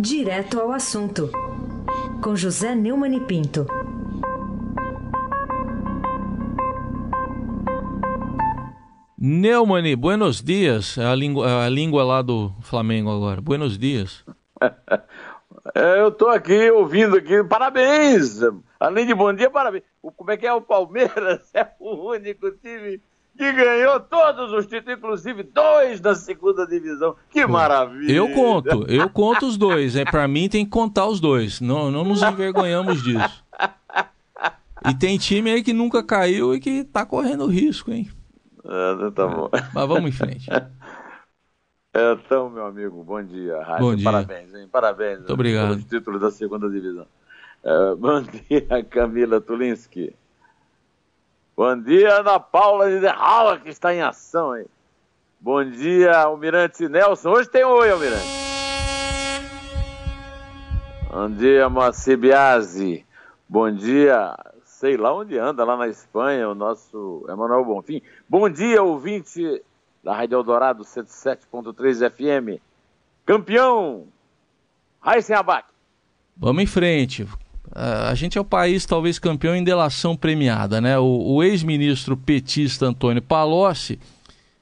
Direto ao assunto, com José Neumann e Pinto. Neumani, buenos dias. É a língua, a língua lá do Flamengo agora. Buenos dias. É, eu tô aqui ouvindo aqui. Parabéns! Além de bom dia, parabéns. Como é que é o Palmeiras? É o único time que ganhou todos os títulos, inclusive dois da segunda divisão. Que maravilha! Eu conto, eu conto os dois. É, para mim tem que contar os dois. Não, não nos envergonhamos disso. E tem time aí que nunca caiu e que tá correndo risco, hein? Ah, tá bom. Mas vamos em frente. Então, meu amigo, bom dia. Raio. Bom dia. Parabéns, hein? Parabéns. Muito obrigado. Pelos títulos da segunda divisão. É, bom dia, Camila Tulinski. Bom dia, Ana Paula de Derrala, que está em ação, hein? Bom dia, Almirante Nelson. Hoje tem oi, Almirante. Bom dia, Moacir Biasi. Bom dia, sei lá onde anda, lá na Espanha, o nosso Emanuel Bonfim. Bom dia, ouvinte da Rádio Eldorado 107.3 FM. Campeão, Raíssen Abac. Vamos em frente. Uh, a gente é o país talvez campeão em delação premiada, né? O, o ex-ministro petista Antônio Palocci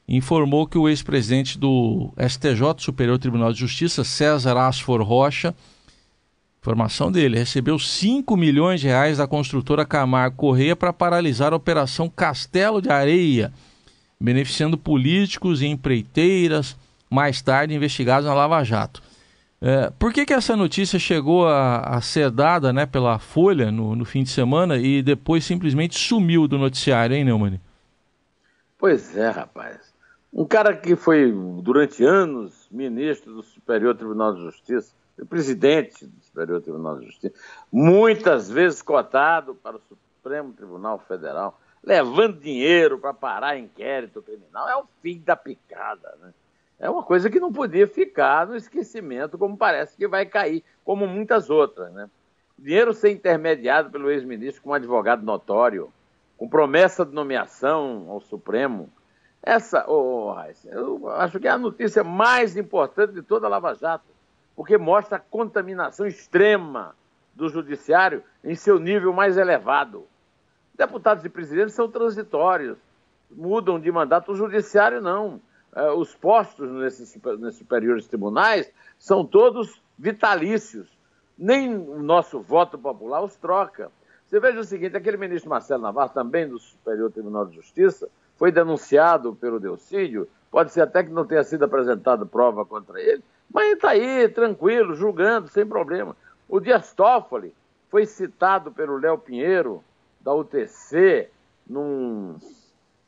informou que o ex-presidente do STJ, Superior Tribunal de Justiça, César Asfor Rocha, informação dele, recebeu 5 milhões de reais da construtora Camargo Correia para paralisar a operação Castelo de Areia, beneficiando políticos e empreiteiras, mais tarde investigados na Lava Jato. É, por que, que essa notícia chegou a, a ser dada né, pela Folha no, no, fim de semana e depois simplesmente sumiu do noticiário, hein, Neumann? Pois é, rapaz. Um cara que foi, durante anos, ministro do Superior Tribunal de Justiça, presidente do Superior Tribunal de Justiça, muitas vezes cotado para o Supremo Tribunal Federal, levando dinheiro para parar inquérito criminal, é o fim da picada, né? É uma coisa que não podia ficar no esquecimento, como parece que vai cair, como muitas outras. Né? Dinheiro ser intermediado pelo ex-ministro com um advogado notório, com promessa de nomeação ao Supremo. Essa, oh, eu acho que é a notícia mais importante de toda a Lava Jato, porque mostra a contaminação extrema do judiciário em seu nível mais elevado. Deputados e presidentes são transitórios, mudam de mandato, o judiciário não. É, os postos nesses, nesses superiores tribunais são todos vitalícios. Nem o nosso voto popular os troca. Você veja o seguinte: aquele ministro Marcelo Navarro, também do Superior Tribunal de Justiça, foi denunciado pelo Delcídio. Pode ser até que não tenha sido apresentada prova contra ele, mas está aí, tranquilo, julgando, sem problema. O Dias Toffoli foi citado pelo Léo Pinheiro, da UTC, num,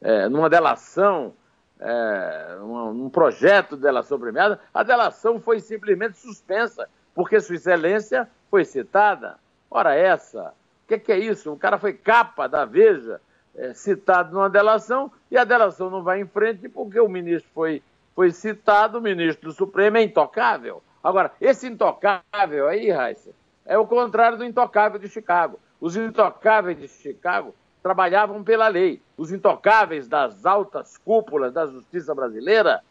é, numa delação é, um, um, projeto de delação premiada, a delação foi simplesmente suspensa, porque Sua Excelência foi citada. Ora, essa, o que, que, é isso? O cara foi capa da Veja, é, citado numa delação, e a delação não vai em frente porque o ministro foi, foi citado, o ministro do Supremo é intocável. Agora, esse intocável aí, Raíssa, é o contrário do intocável de Chicago. Os intocáveis de Chicago trabalhavam pela lei. Os intocáveis das altas cúpulas da justiça brasileira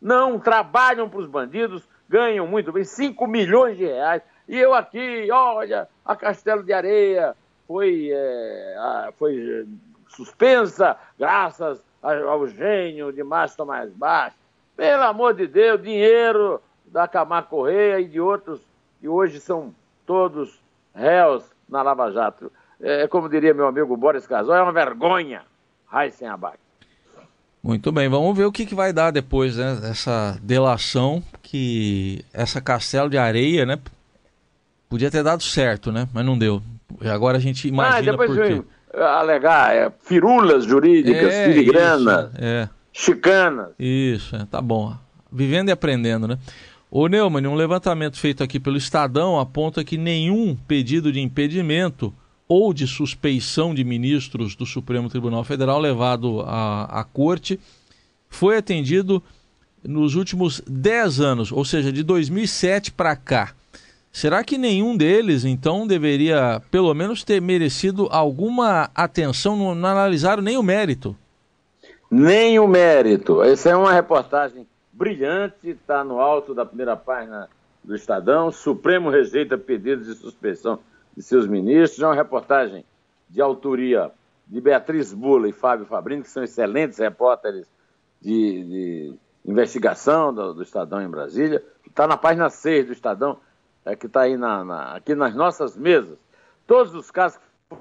não trabalham para os bandidos, ganham muito bem, 5 milhões de reais. E eu aqui, olha, a Castelo de Areia foi, é, foi é, suspensa graças ao gênio de Márcio Tomás Baixo. Pelo amor de Deus, dinheiro da Camargo Correia e de outros que hoje são todos réus na Lava Jato é, como diria meu amigo Boris Casal, é uma vergonha. Raíssen Abac. Muito bem, vamos ver o que, que vai dar depois né, dessa delação que essa castelo de areia, né? Podia ter dado certo, né? Mas não deu. Agora a gente imagina ah, depois por quê. alegar é, firulas jurídicas, é, filigranas, é. chicanas. Isso, é, tá bom. Vivendo e aprendendo, né? O Neumann, um levantamento feito aqui pelo Estadão aponta que nenhum pedido de impedimento ou de suspeição de ministros do Supremo Tribunal Federal levado à, à corte foi atendido nos últimos 10 anos, ou seja, de 2007 para cá. Será que nenhum deles, então, deveria, pelo menos, ter merecido alguma atenção? Não, não analisaram nem o mérito. Nem o mérito. Essa é uma reportagem brilhante, está no alto da primeira página do Estadão. Supremo rejeita pedidos de suspensão de seus ministros. É uma reportagem de autoria de Beatriz Bula e Fábio Fabrini, que são excelentes repórteres de, de investigação do, do, Estadão em Brasília, está na página 6 do Estadão, é, que está aí na, na, aqui nas nossas mesas. Todos os casos que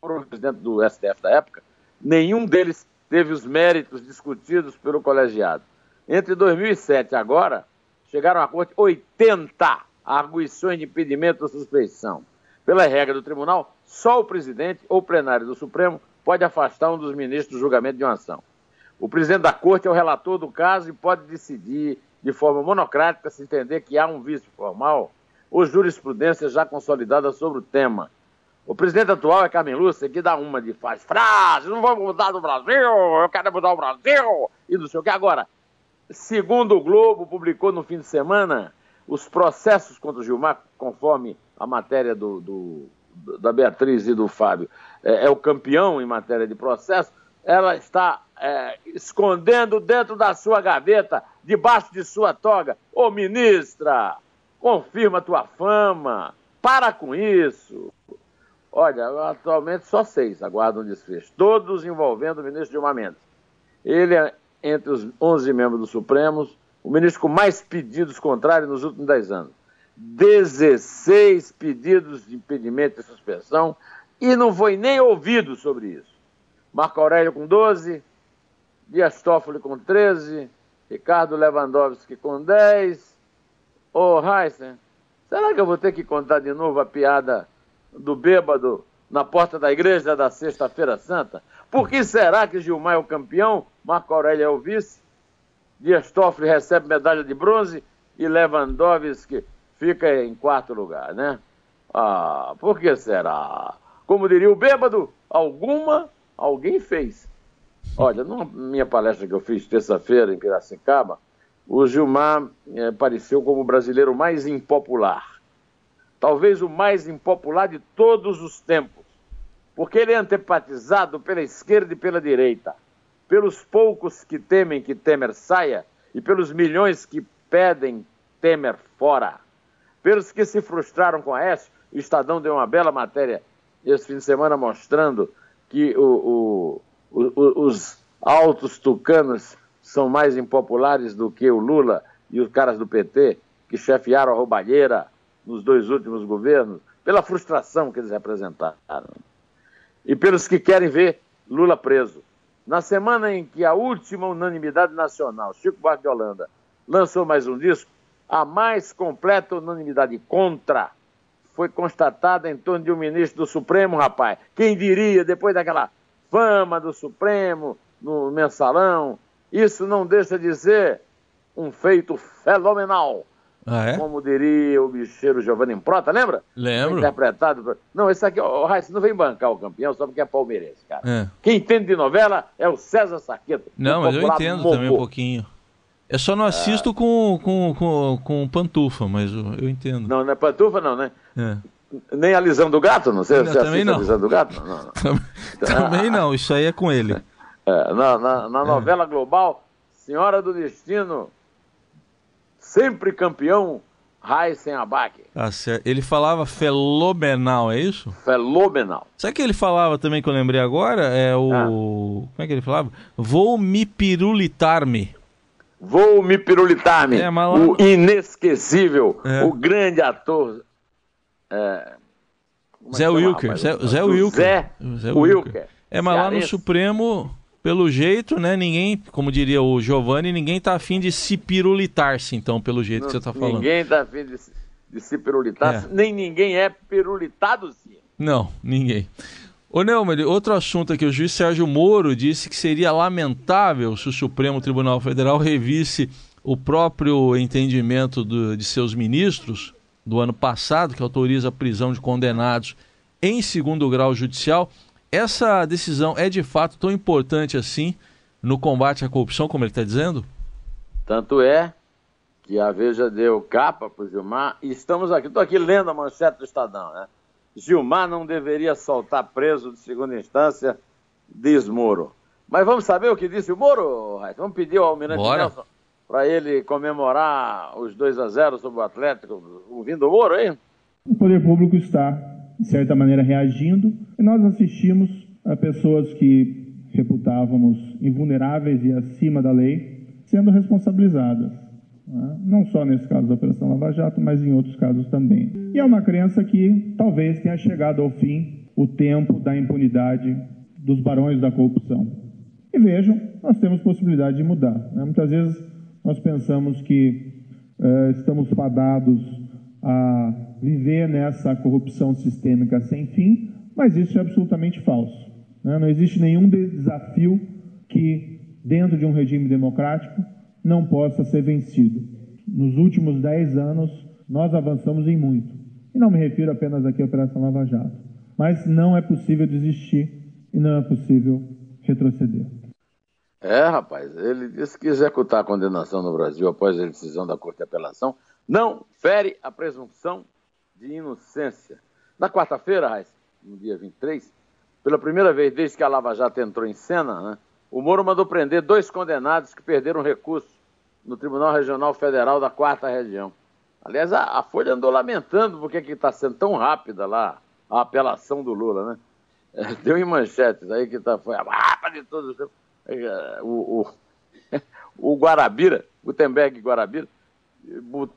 foram presidente do STF da época, nenhum deles teve os méritos discutidos pelo colegiado. Entre 2007 e agora, chegaram à corte 80 arguições de impedimento ou suspeição. Pela regra do tribunal, só o presidente ou plenário do Supremo pode afastar um dos ministros do julgamento de uma ação. O presidente da corte é o relator do caso e pode decidir de forma monocrática se entender que há um vício formal ou jurisprudência já consolidada sobre o tema. O presidente atual é Carmen Lúcia, que dá uma de faz frase, não vamos mudar do Brasil, eu quero mudar o Brasil, e não sei o que. Agora, segundo o Globo, publicou no fim de semana os processos contra o Gilmar, conforme a matéria do, do da Beatriz e do Fábio, é, é, o campeão em matéria de processo, ela está é, escondendo dentro da sua gaveta, debaixo de sua toga. Ô ministra, confirma tua fama, para com isso. Olha, atualmente só seis aguardam desfecho, todos envolvendo o ministro Dilma Mendes. Ele é, entre os 11 membros do Supremo, o ministro com mais pedidos contrários nos últimos 10 anos. 16 pedidos de impedimento e suspensão e não foi nem ouvido sobre isso. Marco Aurélio com 12, Dias Toffoli com 13, Ricardo Lewandowski com 10. Ô, oh, Heisen, será que eu vou ter que contar de novo a piada do bêbado na porta da igreja da Sexta-feira Santa? Por que será que Gilmar é o campeão, Marco Aurélio é o vice, Dias Toffoli recebe medalha de bronze e Lewandowski fica em quarto lugar, né? Ah, por que será? Como diria o bêbado, alguma alguém fez. Olha, numa minha palestra que eu fiz terça-feira em Piracicaba, o Gilmar é, apareceu como o brasileiro mais impopular. Talvez o mais impopular de todos os tempos. Porque ele é antipatizado pela esquerda e pela direita. Pelos poucos que temem que Temer saia e pelos milhões que pedem Temer fora. Pelos que se frustraram com a S, o Estadão deu uma bela matéria esse fim de semana mostrando que o, o, o, os altos tucanos são mais impopulares do que o Lula e os caras do PT, que chefiaram a roubalheira nos dois últimos governos, pela frustração que eles representaram. E pelos que querem ver Lula preso. Na semana em que a última unanimidade nacional, Chico Buarque de Holanda, lançou mais um disco, a mais completa unanimidade contra foi constatada em torno de um ministro do Supremo, rapaz. Quem diria, depois daquela fama do Supremo, no mensalão, isso não deixa de ser um feito fenomenal. Ah, é? Como diria o bicheiro Giovanni Prota, lembra? Lembro. Interpretado. Não, esse aqui, o Raíssa, não vem bancar o campeão só porque é palmeirense, cara. É. Quem entende de novela é o César Saqueto. Não, mas eu entendo também um pouquinho. Eu só não assisto é... com, com, com, com pantufa, mas eu, entendo. Não, não é pantufa, não, né? É. Nem a lisão do gato, não sei. Não, você também não. a lisão do gato? Não, não. também não, isso aí é com ele. É, na, na, na é. novela global, Senhora do Destino, sempre campeão, Raíssen Abac. Ah, ele falava fenomenal, é isso? Fenomenal. Sabe que ele falava também que eu lembrei agora? É o. Ah. Como é que ele falava? Vou me pirulitar-me. Vou me pirulitar-me. É, lá... O inesquecível, é. o grande ator. É... Zé Wilker. Zé, Zé Wilker. Zé, Zé Wilker. É, mas lá no Supremo, pelo jeito, né? Ninguém, como diria o Giovanni, ninguém tá afim de se pirulitar-se, então, pelo jeito Não, que você tá falando. Ninguém tá afim de, de se pirulitar-se, é. nem ninguém é pirulitado-se. Não, ninguém. Ô Neumann, outro assunto aqui, o juiz Sérgio Moro disse que seria lamentável se o Supremo Tribunal Federal revisse o próprio entendimento do, de seus ministros do ano passado, que autoriza a prisão de condenados em segundo grau judicial. Essa decisão é de fato tão importante assim no combate à corrupção, como ele está dizendo? Tanto é que a Veja deu capa para o Gilmar e estamos aqui, estou aqui lendo a manchete do Estadão, né? Gilmar não deveria soltar preso de segunda instância, diz Moro. Mas vamos saber o que disse o Moro, Vamos pedir ao Almirante Bora. Nelson para ele comemorar os 2 a 0 sobre o Atlético, ouvindo o Moro, hein? O poder público está, de certa maneira, reagindo e nós assistimos a pessoas que reputávamos invulneráveis e acima da lei sendo responsabilizadas. Né? Não só nesse caso da Operação Lava Jato, mas em outros casos também. E é uma crença que talvez tenha chegado ao fim o tempo da impunidade dos barões da corrupção. E vejam, nós temos possibilidade de mudar. Né? Muitas vezes nós pensamos que uh, estamos fadados a viver nessa corrupção sistêmica sem fim, mas isso é absolutamente falso. Né? Não existe nenhum desafio que, dentro de um regime democrático, não possa ser vencido. Nos últimos dez anos, nós avançamos em muito. E não me refiro apenas aqui à Operação Lava Jato. Mas não é possível desistir e não é possível retroceder. É, rapaz, ele disse que executar a condenação no Brasil após a decisão da Corte de Apelação não fere a presunção de inocência. Na quarta-feira, no dia 23, pela primeira vez desde que a Lava Jato entrou em cena, né, o Moro mandou prender dois condenados que perderam recurso no Tribunal Regional Federal da Quarta Região. Aliás, a, a Folha andou lamentando porque está sendo tão rápida lá a apelação do Lula, né? É, deu em manchetes aí que tá, foi a mapa de todos os é, o, o, o Guarabira, Gutenberg Guarabira,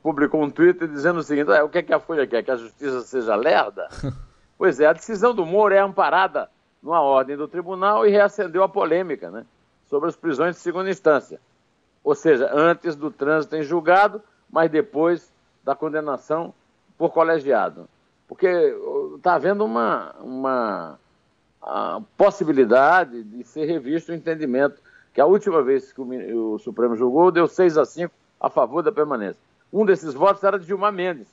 publicou um Twitter dizendo o seguinte: ah, o que, é que a Folha quer? Que a justiça seja lerda? pois é, a decisão do Moro é amparada numa ordem do tribunal e reacendeu a polêmica né, sobre as prisões de segunda instância. Ou seja, antes do trânsito em julgado, mas depois da condenação por colegiado. Porque está havendo uma, uma possibilidade de ser revisto o entendimento que a última vez que o, o Supremo julgou deu 6 a 5 a favor da permanência. Um desses votos era de Gilmar Mendes,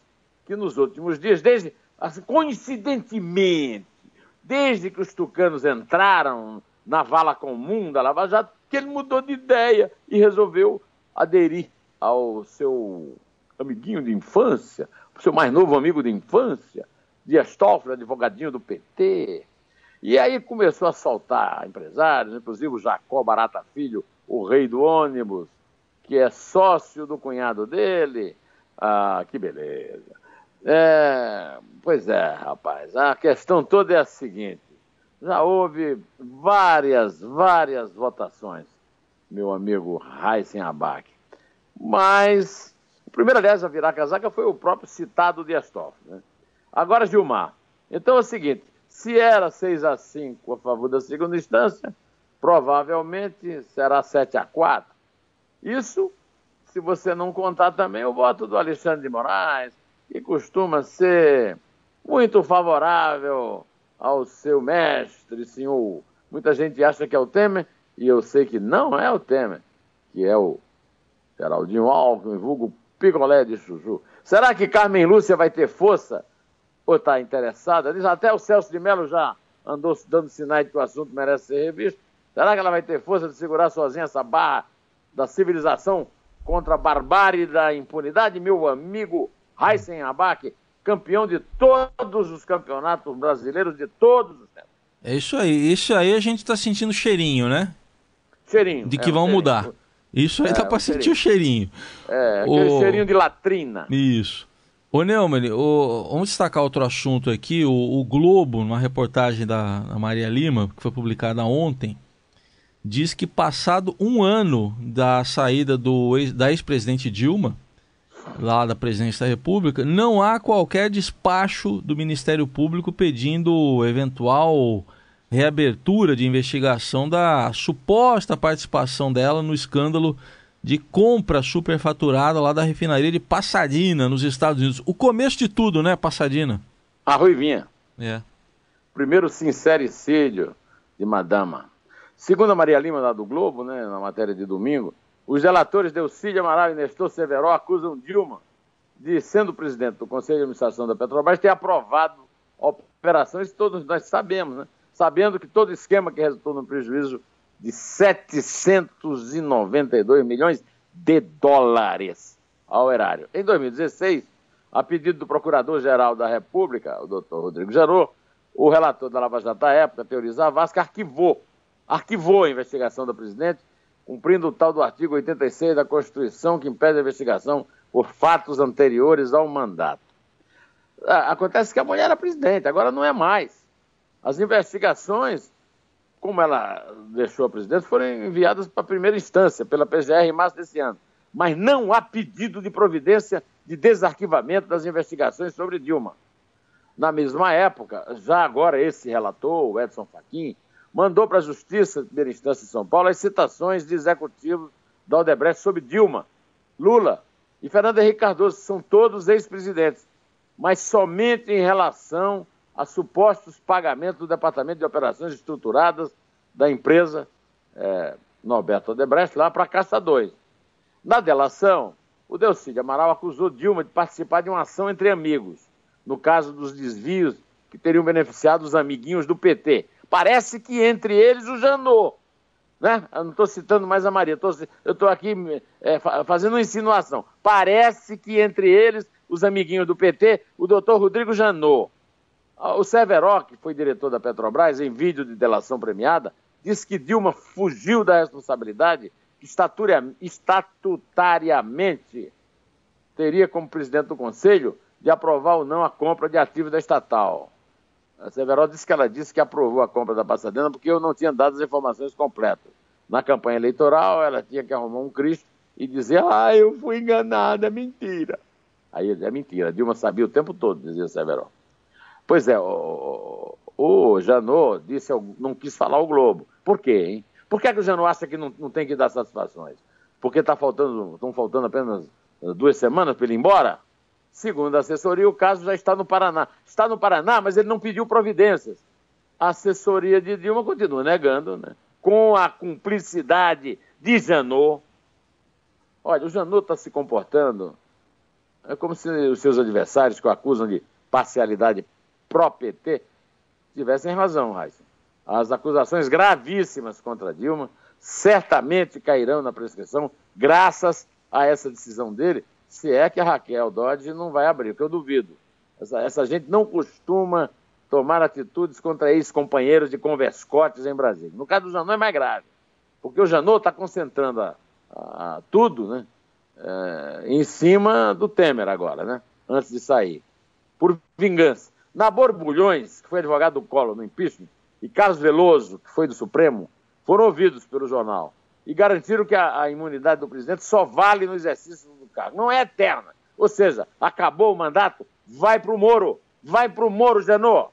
que nos últimos dias, desde assim, coincidentemente, desde que os tucanos entraram na vala comum da Lava Jato, que ele mudou de ideia e resolveu aderir ao seu amiguinho de infância, o seu mais novo amigo de infância, Dias Toffoli, advogadinho do PT, e aí começou a soltar empresários, inclusive o Jacó Barata Filho, o rei do ônibus, que é sócio do cunhado dele. Ah, que beleza. É, pois é, rapaz, a questão toda é a seguinte: já houve várias, várias votações, meu amigo Heisen Abac. Mas o primeiro, aliás, a virar casaca foi o próprio citado Dias Toffoli. Né? Agora, Gilmar. Então é o seguinte: se era 6 a 5 a favor da segunda instância, provavelmente será 7 a 4. Isso se você não contar também o voto do Alexandre de Moraes, que costuma ser muito favorável ao seu mestre, senhor. Muita gente acha que é o Temer, e eu sei que não é o Temer, que é o Geraldinho Alckmin, vulgo picolé de chuchu. Será que Carmen Lúcia vai ter força ou está interessada nisso. Até o Celso de Mello já andou dando sinais de que o assunto merece ser revisto. Será que ela vai ter força de segurar sozinha essa barra da civilização contra a barbárie da impunidade? Meu amigo Heisen Abac, campeão de todos os campeonatos brasileiros de todos os tempos. É isso aí. Isso aí a gente está sentindo cheirinho, né? Cheirinho. De que é, vão mudar. Isso aí é, dá para sentir o cheirinho. É, aquele o... cheirinho de latrina. Isso. Ô Neumann, o, vamos destacar outro assunto aqui. O, o Globo, numa reportagem da, da, Maria Lima, que foi publicada ontem, diz que passado um ano da saída do, da ex-presidente Dilma, lá da presidência da República, não há qualquer despacho do Ministério Público pedindo eventual reabertura de investigação da suposta participação dela no escândalo de compra superfaturada lá da refinaria de Passadina, nos Estados Unidos. O começo de tudo, né, Passadina? A Ruivinha. É. Primeiro sincericídio de Madama. Segundo a Maria Lima, lá do Globo, né, na matéria de domingo, os relatores Delcídio Amaral e Nestor Severo acusam Dilma de, sendo presidente do Conselho de Administração da Petrobras, ter aprovado a operação. Isso todos nós sabemos, né? Sabendo que todo esquema que resultou no prejuízo de 792 milhões de dólares ao erário. Em 2016, a pedido do Procurador-Geral da República, o doutor Rodrigo Jarô, o relator da Lava Jato da época, Teoriza Vasca, arquivou, arquivou a investigação da presidente cumprindo o tal do artigo 86 da Constituição que impede a investigação por fatos anteriores ao mandato. Ah, acontece que a mulher era presidente, agora não é mais. As investigações, como ela deixou a presidente, foram enviadas para a primeira instância, pela PGR em março desse ano. Mas não há pedido de providência de desarquivamento das investigações sobre Dilma. Na mesma época, já agora esse relator, o Edson Fachin, mandou para a Justiça de primeira instância de São Paulo as citações de executivos da Odebrecht sobre Dilma, Lula e Fernando Henrique Cardoso, são todos ex-presidentes, mas somente em relação a supostos pagamentos do Departamento de Operações Estruturadas da empresa é, Norberto Odebrecht, lá para a Caça 2. Na delação, o Delcídio Amaral acusou Dilma de participar de uma ação entre amigos, no caso dos desvios que teriam beneficiado os amiguinhos do PT. Parece que entre eles o Janot. Né? Eu não estou citando mais a Maria, tô, eu estou aqui é, fazendo uma insinuação. Parece que entre eles, os amiguinhos do PT, o doutor Rodrigo Janot. Ah, o Severo, que foi diretor da Petrobras, em vídeo de delação premiada, disse que Dilma fugiu da responsabilidade estatutariamente teria como presidente do Conselho de aprovar ou não a compra de ativos da estatal. A Severo disse que ela disse que aprovou a compra da Passadena porque eu não tinha dado as informações completas. Na campanha eleitoral, ela tinha que arrumar um Cristo e dizer, ah, eu fui enganada, mentira. Aí é mentira, Dilma sabia o tempo todo, dizia Severo. Pois é, o, o Janot disse, não quis falar o Globo. Por quê, hein? Por que, é que o Janot acha que não, não tem que dar satisfações? Porque tá faltando, estão faltando apenas duas semanas para ele ir embora? Segundo a assessoria, o caso já está no Paraná. Está no Paraná, mas ele não pediu providências. A assessoria de Dilma continua negando, né? Com a cumplicidade de Janot. Olha, o Janot está se comportando é como se os seus adversários que o acusam de parcialidade pró-PT tivessem razão, Raíssa. As acusações gravíssimas contra Dilma certamente cairão na prescrição graças a essa decisão dele, se é que a Raquel Dodge não vai abrir, que eu duvido. Essa, essa gente não costuma tomar atitudes contra ex-companheiros de converscotes em Brasília. No caso do Janot é mais grave, porque o Janot está concentrando a, a, tudo né, é, em cima do Temer agora, né, antes de sair, por vingança. Na Borbulhões, que foi advogado do Collor no impeachment, e Carlos Veloso, que foi do Supremo, foram ouvidos pelo jornal e garantiram que a, a imunidade do presidente só vale no exercício não é eterna. Ou seja, acabou o mandato, vai para o Moro, vai para o Moro, Janot.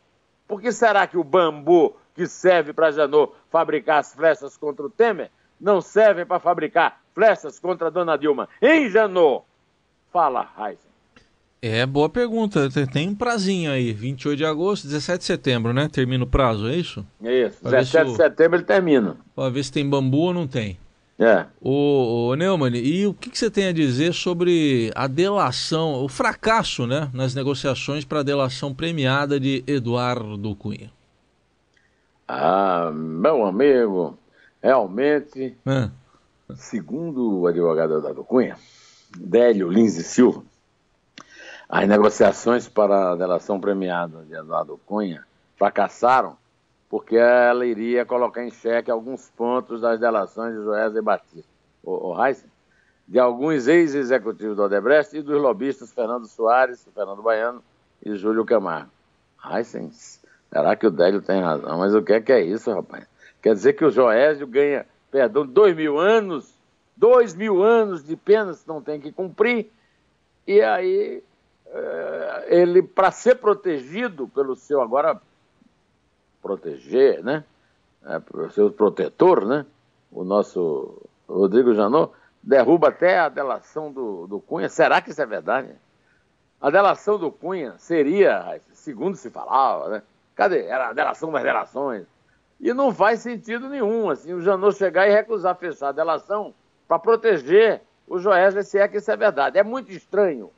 Por que será que o bambu que serve para Janot fabricar as flechas contra o Temer não serve para fabricar flechas contra a dona Dilma? Hein, Janot? Fala, Raizen. É, boa pergunta. Tem um prazinho aí, 28 de agosto, 17 de setembro, né? Termina o prazo, é isso? Isso, pra 17 de setembro ele termina. Para ver se tem bambu ou não tem. É. O, o Neumann, e o que, que, você tem a dizer sobre a delação, o fracasso né, nas negociações para a delação premiada de Eduardo Cunha? Ah, meu amigo, realmente, é. segundo o advogado Eduardo Cunha, Délio Lins e Silva, as negociações para a delação premiada de Eduardo Cunha fracassaram porque ela iria colocar em xeque alguns pontos das delações de Joésia Batista, o, o de alguns ex-executivos do Odebrecht e dos lobistas Fernando Soares, Fernando Baiano e Júlio Camargo. Heisen, será que o Délio tem razão? Mas o que é que é isso, rapaz? Quer dizer que o Joésio ganha, perdão, dois mil anos, dois mil anos de penas não tem que cumprir, e aí eh, ele, para ser protegido pelo seu agora proteger, né? É, seu protetor, né? O nosso Rodrigo Janot, derruba até a delação do, do Cunha. Será que isso é verdade? A delação do Cunha seria, segundo se falava, né? Cadê? Era a delação das delações. E não faz sentido nenhum, assim, o Janot chegar e recusar fechar a delação para proteger o Joesley, se é que isso é verdade. É muito estranho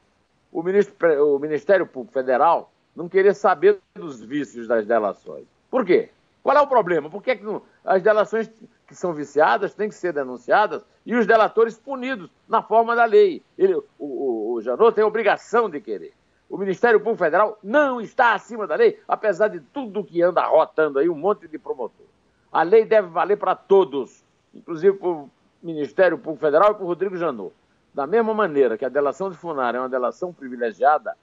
o, ministro, o Ministério Público Federal não querer saber dos vícios das delações. Por quê? Qual é o problema? Por que, que não, as delações que são viciadas têm que ser denunciadas e os delatores punidos na forma da lei? Ele, o, o, o Janot tem a obrigação de querer. O Ministério Público Federal não está acima da lei, apesar de tudo que anda rotando aí, um monte de promotor. A lei deve valer para todos, inclusive Ministério Público Federal e para o Rodrigo Janot. Da mesma maneira que a delação de Funaro é uma delação privilegiada,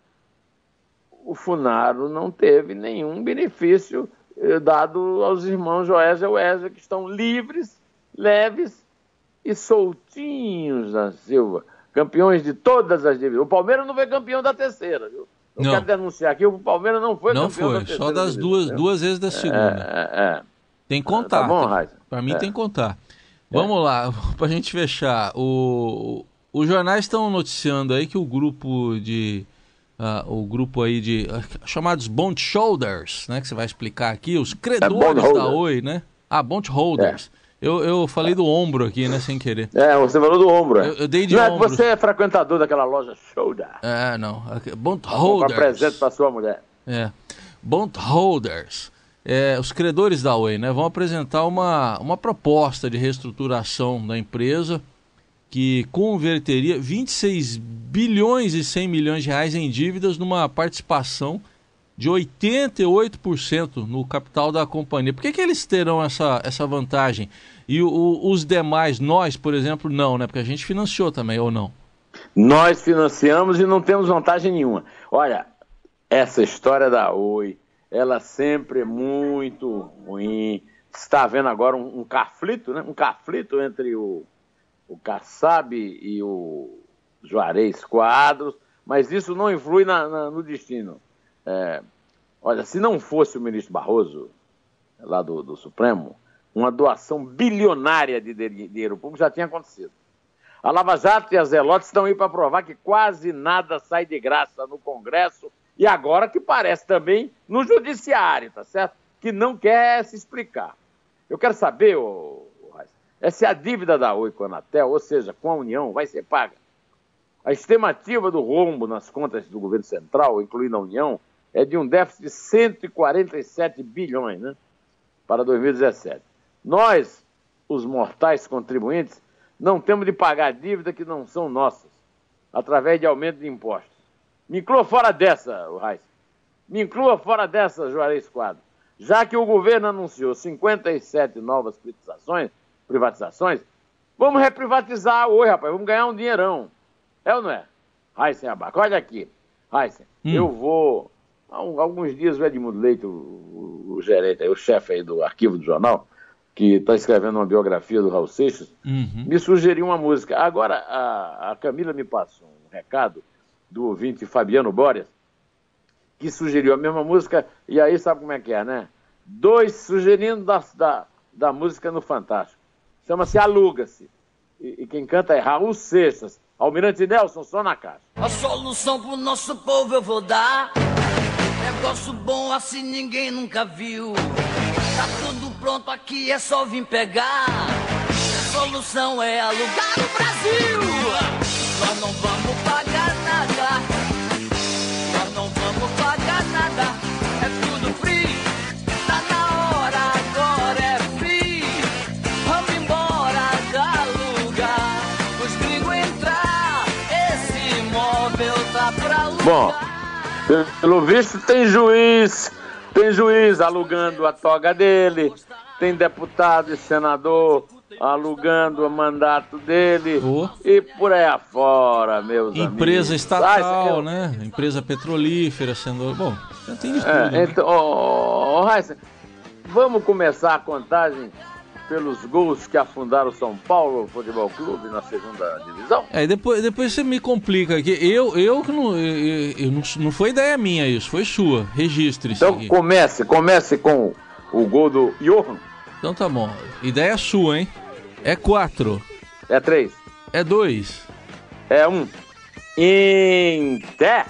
o Funaro não teve nenhum benefício dado aos irmãos Joés e Wesley, que estão livres, leves e soltinhos da Silva, campeões de todas as divisões. O Palmeiras não foi campeão da terceira, viu? Eu Não. quero denunciar aqui, o Palmeiras não foi Não campeão da foi, terceira. só das duas, viu? duas vezes da segunda. É, é, é. Tem que contar. Tá bom? Pra mim É. tem que contar. Vamos lá, pra gente fechar. O, os jornais estão noticiando aí que o grupo de. Ah, o grupo aí de. ah, chamados bond shoulders, né? Que você vai explicar aqui, os credores da bondholder. Oi, né? Ah, bond holders. Eu, eu falei do ombro aqui, né? Sem querer. É, você falou do ombro. é. Eu- eu dei de não é que ombro. você é frequentador daquela loja Shoulder. É, não. Bond holders. presente para sua mulher. É. Bondholders, é, os credores da Oi, né, vão apresentar uma, uma proposta de reestruturação da empresa que converteria 26 bilhões e 100 milhões de reais em dívidas numa participação de 88% no capital da companhia. Por que, que eles terão essa, essa vantagem? E o- os demais, nós, por exemplo, não, né? Porque a gente financiou também, ou não? Nós financiamos e não temos vantagem nenhuma. Olha, essa história da Oi, ela sempre é muito ruim. Está havendo agora um, um conflito, né? Um conflito entre o, o Kassab e o Juarez Quadros, mas isso não influi na- na- no destino. É, olha, se não fosse o ministro Barroso, lá do, do Supremo, uma doação bilionária de dinheiro público já tinha acontecido. A Lava Jato e a Zelotes estão aí para provar que quase nada sai de graça no Congresso e agora que parece também no Judiciário, tá certo? Que não quer se explicar. Eu quero saber, ô, Raíssa, é a dívida da Oi com a Anatel, ou seja, com a União, vai ser paga. A estimativa do rombo nas contas do governo central, incluindo a União, é de um déficit de 147 bilhões, né? Para 2017. Nós, os mortais contribuintes, não temos de pagar dívida que não são nossas, através de aumento de impostos. Me inclua fora dessa, Reis. Me inclua fora dessa, Juarez Quadro. Já que o governo anunciou 57 novas privatizações, privatizações vamos reprivatizar Oi, rapaz, vamos ganhar um dinheirão. É ou não é? Raíssen Abaca, olha aqui. Raíssen, Hum. eu vou... há alguns dias o Edmundo Leite, o, o- o gerente, o chefe aí do arquivo do jornal, que está escrevendo uma biografia do Raul Seixas, Uhum. me sugeriu uma música. Agora, a, a Camila me passou um recado do ouvinte Fabiano Borges, que sugeriu a mesma música, e aí sabe como é que é, né? Dois sugerindo da, da, da música no Fantástico. Chama-se Aluga-se. E, e quem canta é Raul Seixas. Almirante Nelson, só na caixa. A solução pro nosso povo eu vou dar. Negócio bom assim ninguém nunca viu. Tá tudo pronto aqui, é só vir pegar. A solução é alugar o Brasil. Bom, Pelo visto, tem juiz, tem juiz alugando a toga dele, tem deputado e senador alugando o mandato dele Oh. e por aí afora, meus Empresa amigos. estatal, Ah, eu- né? Empresa petrolífera sendo. Bom, já tem de tudo. É, né? então, ô, ô, Raíssa, vamos começar a contagem pelos gols que afundaram o São Paulo Futebol Clube na segunda divisão? É, depois, depois você me complica aqui. Eu, eu que não, eu, eu- não. Não foi ideia minha isso, foi sua. Registre Então aqui. comece, comece com o gol do Johan. Então tá bom. Ideia sua, hein? É quatro. É três. É dois. É um. Inter.